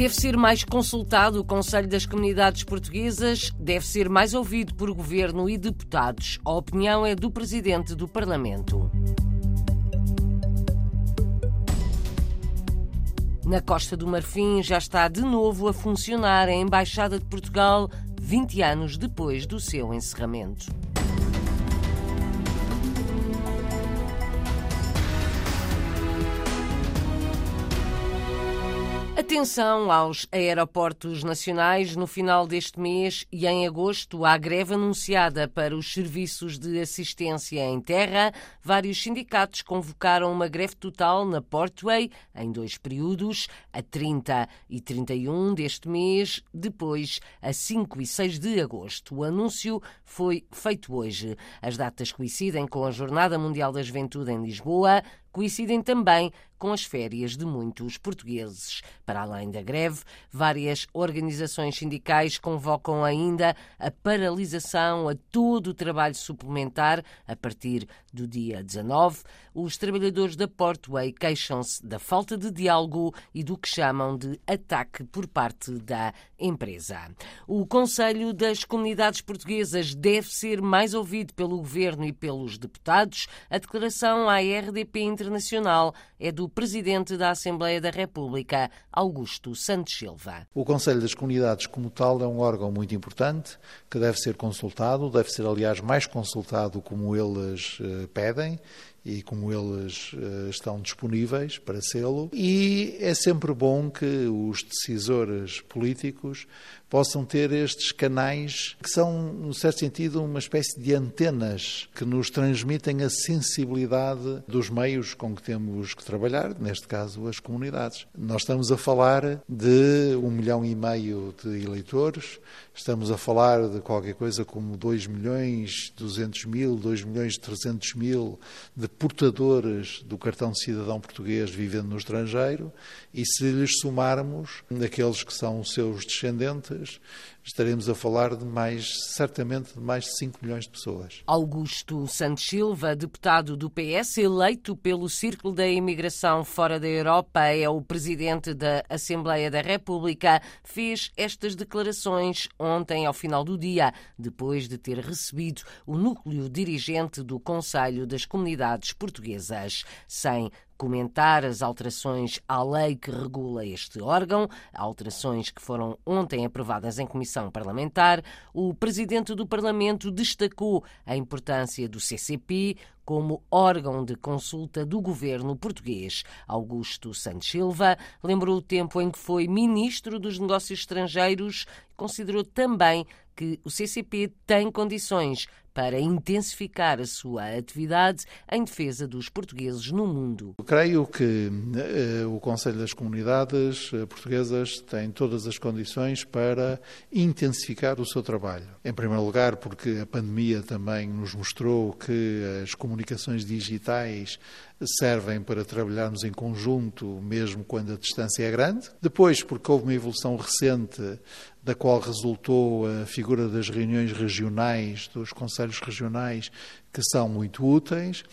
Deve ser mais consultado o Conselho das Comunidades Portuguesas, deve ser mais ouvido por governo e deputados. A opinião é do Presidente do Parlamento. Na Costa do Marfim já está de novo a funcionar a Embaixada de Portugal, 20 anos depois do seu encerramento. Atenção aos aeroportos nacionais. No final deste mês e em agosto, há greve anunciada para os serviços de assistência em terra. Vários sindicatos convocaram uma greve total na Portway em dois períodos, a 30 e 31 deste mês, depois a 5 e 6 de agosto. O anúncio foi feito hoje. As datas coincidem com a Jornada Mundial da Juventude em Lisboa, coincidem também com as férias de muitos portugueses. Para além da greve, várias organizações sindicais convocam ainda a paralisação a todo o trabalho suplementar a partir do dia 19. Os trabalhadores da Portway queixam-se da falta de diálogo e do que chamam de ataque por parte da empresa. O Conselho das Comunidades Portuguesas deve ser mais ouvido pelo governo e pelos deputados. A declaração à RDP Internacional é do presidente da Assembleia da República, Augusto Santos Silva. O Conselho das Comunidades, como tal, é um órgão muito importante que deve ser consultado, deve ser, aliás, mais consultado como eles eh, pedem e como eles uh, estão disponíveis para sê-lo. E é sempre bom que os decisores políticos possam ter estes canais que são, no certo sentido, uma espécie de antenas que nos transmitem a sensibilidade dos meios com que temos que trabalhar, neste caso as comunidades. Nós estamos a falar de um milhão e meio de eleitores, estamos a falar de qualquer coisa como 2 milhões 200 mil, 2 milhões 300 mil de portadores do cartão de cidadão português vivendo no estrangeiro e se lhes somarmos aqueles que são seus descendentes, estaremos a falar de mais, certamente, de mais de 5 milhões de pessoas. Augusto Santos Silva, deputado do PS, eleito pelo Círculo da Imigração fora da Europa, é o presidente da Assembleia da República, fez estas declarações ontem ao final do dia, depois de ter recebido o núcleo dirigente do Conselho das Comunidades Portuguesas. Sem comentar as alterações à lei que regula este órgão, alterações que foram ontem aprovadas em comissão parlamentar. O presidente do Parlamento destacou a importância do CCP como órgão de consulta do governo português. Augusto Santos Silva lembrou o tempo em que foi ministro dos Negócios Estrangeiros e considerou também que o CCP tem condições para intensificar a sua atividade em defesa dos portugueses no mundo. Creio que eh, o Conselho das Comunidades eh, Portuguesas tem todas as condições para intensificar o seu trabalho. Em primeiro lugar, porque a pandemia também nos mostrou que as comunicações digitais servem para trabalharmos em conjunto, mesmo quando a distância é grande. Depois, porque houve uma evolução recente da qual resultou a figura das reuniões regionais, dos conselhos regionais, que são muito úteis.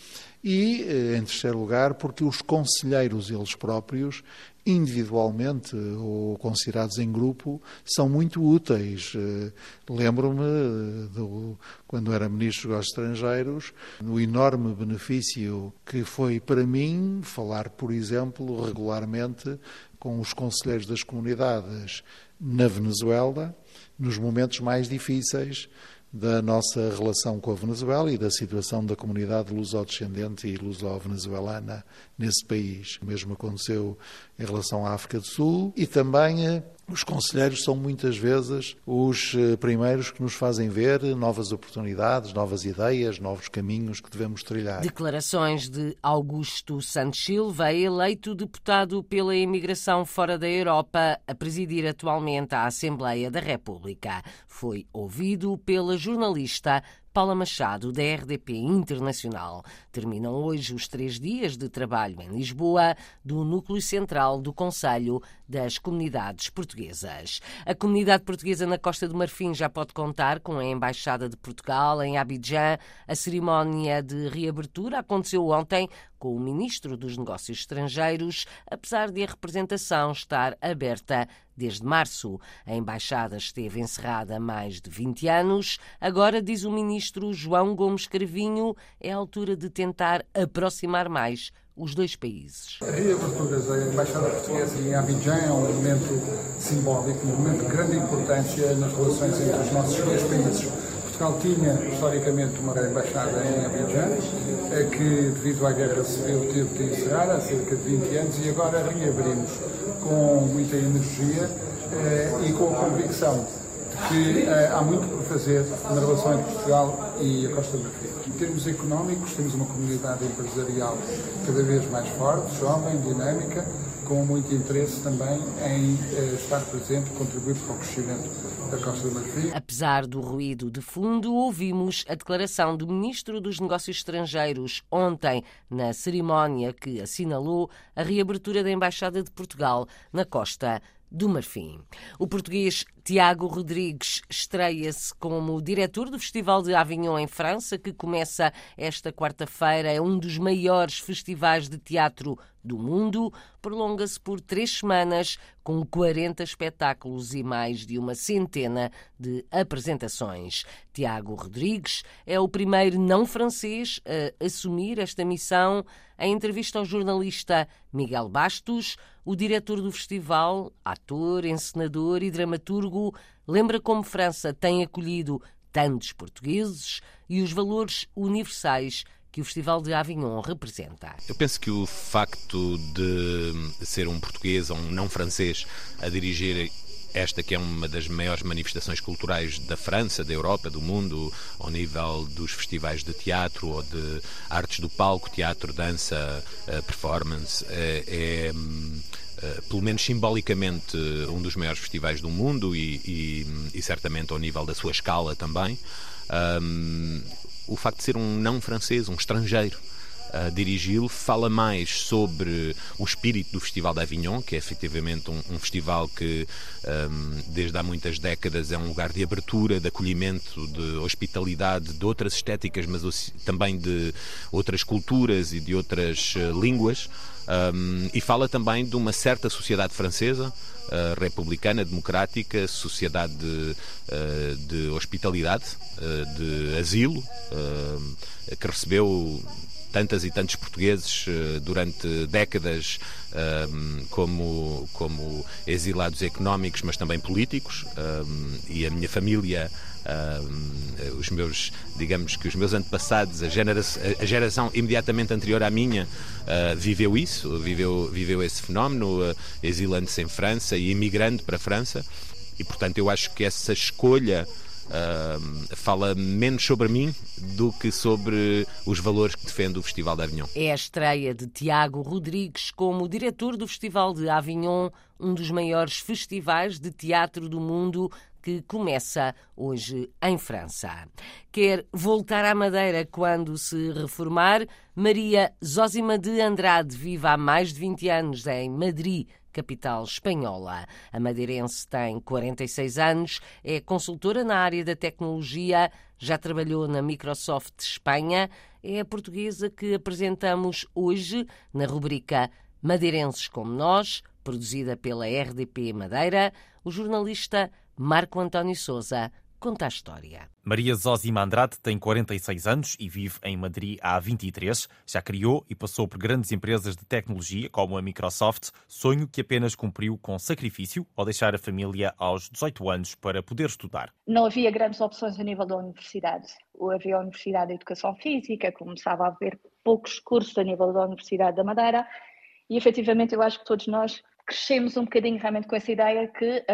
E, eh, em terceiro lugar, porque os conselheiros eles próprios individualmente ou considerados em grupo, são muito úteis. Eh, lembro-me, eh, quando era Ministro dos Estrangeiros, no enorme benefício que foi para mim falar, por exemplo, regularmente com os conselheiros das comunidades na Venezuela, nos momentos mais difíceis da nossa relação com a Venezuela e da situação da comunidade luso-descendente e luso-venezuelana nesse país. O mesmo aconteceu em relação à África do Sul e também eh, os conselheiros são muitas vezes os eh, primeiros que nos fazem ver novas oportunidades, novas ideias, novos caminhos que devemos trilhar. Declarações de Augusto Santos Silva, eleito deputado pela imigração fora da Europa, a presidir atualmente a Assembleia da República. Foi ouvido pela jornalista Paula Machado, da RDP Internacional. Terminam hoje os três dias de trabalho em Lisboa do Núcleo Central do Conselho das Comunidades Portuguesas. A comunidade portuguesa na Costa do Marfim já pode contar com a Embaixada de Portugal em Abidjan. A cerimónia de reabertura aconteceu ontem com o ministro dos Negócios Estrangeiros, apesar de a representação estar aberta desde março. A embaixada esteve encerrada há mais de 20 anos. Agora, diz o ministro João Gomes Carvinho, é a altura de tentar aproximar mais os dois países. A reabertura da Embaixada Portuguesa em Abidjan é um momento simbólico, um momento de grande importância nas relações entre os nossos dois países. Portugal tinha historicamente uma embaixada em Abidjan, eh, que devido à guerra civil teve de encerrar há cerca de 20 anos e agora reabrimos com muita energia eh, e com a convicção que uh, há muito por fazer na relação entre Portugal e a Costa do Marfim. Em termos económicos, temos uma comunidade empresarial cada vez mais forte, jovem, dinâmica, com muito interesse também em uh, estar presente e contribuir para o crescimento da Costa do Marfim. Apesar do ruído de fundo, ouvimos a declaração do Ministro dos Negócios Estrangeiros ontem, na cerimónia que assinalou a reabertura da Embaixada de Portugal na Costa do Marfim. O português Tiago Rodrigues estreia-se como diretor do Festival de Avignon em França, que começa esta quarta-feira. É um dos maiores festivais de teatro do mundo. Prolonga-se por três semanas, com 40 espetáculos e mais de uma centena de apresentações. Tiago Rodrigues é o primeiro não francês a assumir esta missão. Em entrevista ao jornalista Miguel Bastos, o diretor do festival, ator, encenador e dramaturgo, lembra como França tem acolhido tantos portugueses e os valores universais que o Festival de Avignon representa. Eu penso que o facto de ser um português ou um não francês a dirigir esta que é uma das maiores manifestações culturais da França, da Europa, do mundo, ao nível dos festivais de teatro ou de artes do palco, teatro, dança, eh, performance, é, é Uh, pelo menos simbolicamente, um dos maiores festivais do mundo e, e, e certamente ao nível da sua escala também. Um, o facto de ser um não francês, um estrangeiro, a dirigi-lo, fala mais sobre o espírito do Festival de Avignon, que é efetivamente um, um festival que um, desde há muitas décadas é um lugar de abertura, de acolhimento, de hospitalidade, de outras estéticas, mas também de outras culturas e de outras uh, línguas. Um, e fala também de uma certa sociedade francesa, uh, republicana, democrática, sociedade de, uh, de hospitalidade, uh, de asilo, que recebeu tantas e tantos portugueses uh, durante décadas um, como, como exilados económicos, mas também políticos, um, e a minha família. Um, os meus, digamos que os meus antepassados, a, genera a geração imediatamente anterior à minha, uh, viveu isso, viveu, viveu esse fenómeno, uh, exilando-se em França e emigrando para a França, e portanto eu acho que essa escolha Uh, fala menos sobre mim do que sobre os valores que defende o Festival de Avignon. É a estreia de Tiago Rodrigues como diretor do Festival de Avignon, um dos maiores festivais de teatro do mundo que começa hoje em França. Quer voltar à Madeira quando se reformar? Maria Zósima de Andrade vive há mais de 20 anos em Madrid capital espanhola. A madeirense tem 46 anos, é consultora na área da tecnologia, já trabalhou na Microsoft Espanha, é a portuguesa que apresentamos hoje na rubrica Madeirenses como Nós, produzida pela RDP Madeira, o jornalista Marco António Souza conta a história. Maria Zózima Andrade tem 46 anos e vive em Madrid há 23. Já criou e passou por grandes empresas de tecnologia, como a Microsoft, sonho que apenas cumpriu com sacrifício ao deixar a família aos 18 anos para poder estudar. Não havia grandes opções a nível da universidade. Havia a Universidade de Educação Física, começava a haver poucos cursos a nível da Universidade da Madeira e efetivamente eu acho que todos nós crescemos um bocadinho realmente com essa ideia que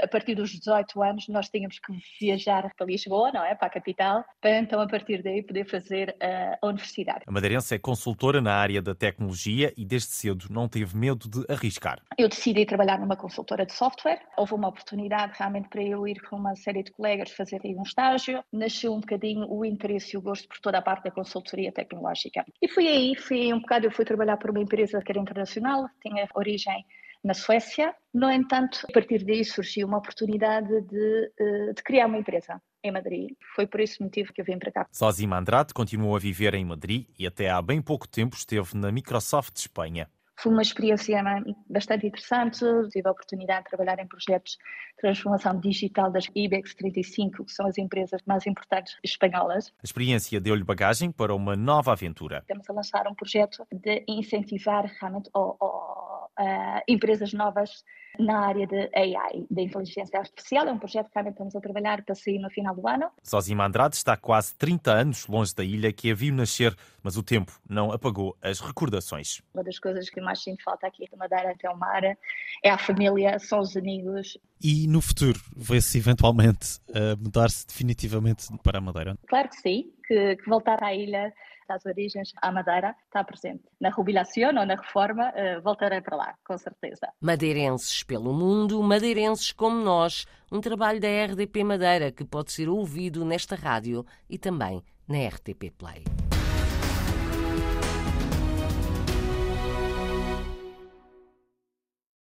a, partir dos 18 anos nós tínhamos que viajar para Lisboa, não é? Para a capital, para então a partir daí poder fazer a, a universidade. A madeirense é consultora na área da tecnologia e desde cedo não teve medo de arriscar. Eu decidi trabalhar numa consultora de software. Houve uma oportunidade realmente para eu ir com uma série de colegas fazer aí um estágio. Nasceu um bocadinho o interesse e o gosto por toda a parte da consultoria tecnológica. E fui aí, fui um bocado, eu fui trabalhar para uma empresa que era internacional, tinha origem na Suécia. No entanto, a partir daí surgiu uma oportunidade de, eh, de criar uma empresa em Madrid. Foi por esse motivo que eu vim para cá. Sósima Andrade continuou a viver em Madrid e até há bem pouco tempo esteve na Microsoft Espanha. Foi uma experiência bastante interessante. Tive a oportunidade de trabalhar em projetos de transformação digital das IBEX 35, que são as empresas mais importantes espanholas. A experiência deu-lhe bagagem para uma nova aventura. Estamos a lançar um projeto de incentivar realmente o uh, empresas novas na área de AI, da inteligência artificial. É um projeto que realmente estamos a trabalhar para sair no final do ano. Sosima Andrade está quase 30 anos longe da ilha que a viu nascer, mas o tempo não apagou as recordações. Uma das coisas que mais sinto falta aqui de Madeira até o mar é a família, são os amigos. E no futuro, vê-se eventualmente uh, mudar-se definitivamente para a Madeira? Claro que sim, que, que voltar à ilha das origens à Madeira está presente. Na jubilação ou na reforma, uh, voltarei para lá, com certeza. Madeirenses pelo mundo, madeirenses como nós, um trabalho da RDP Madeira que pode ser ouvido nesta rádio e também na RTP Play.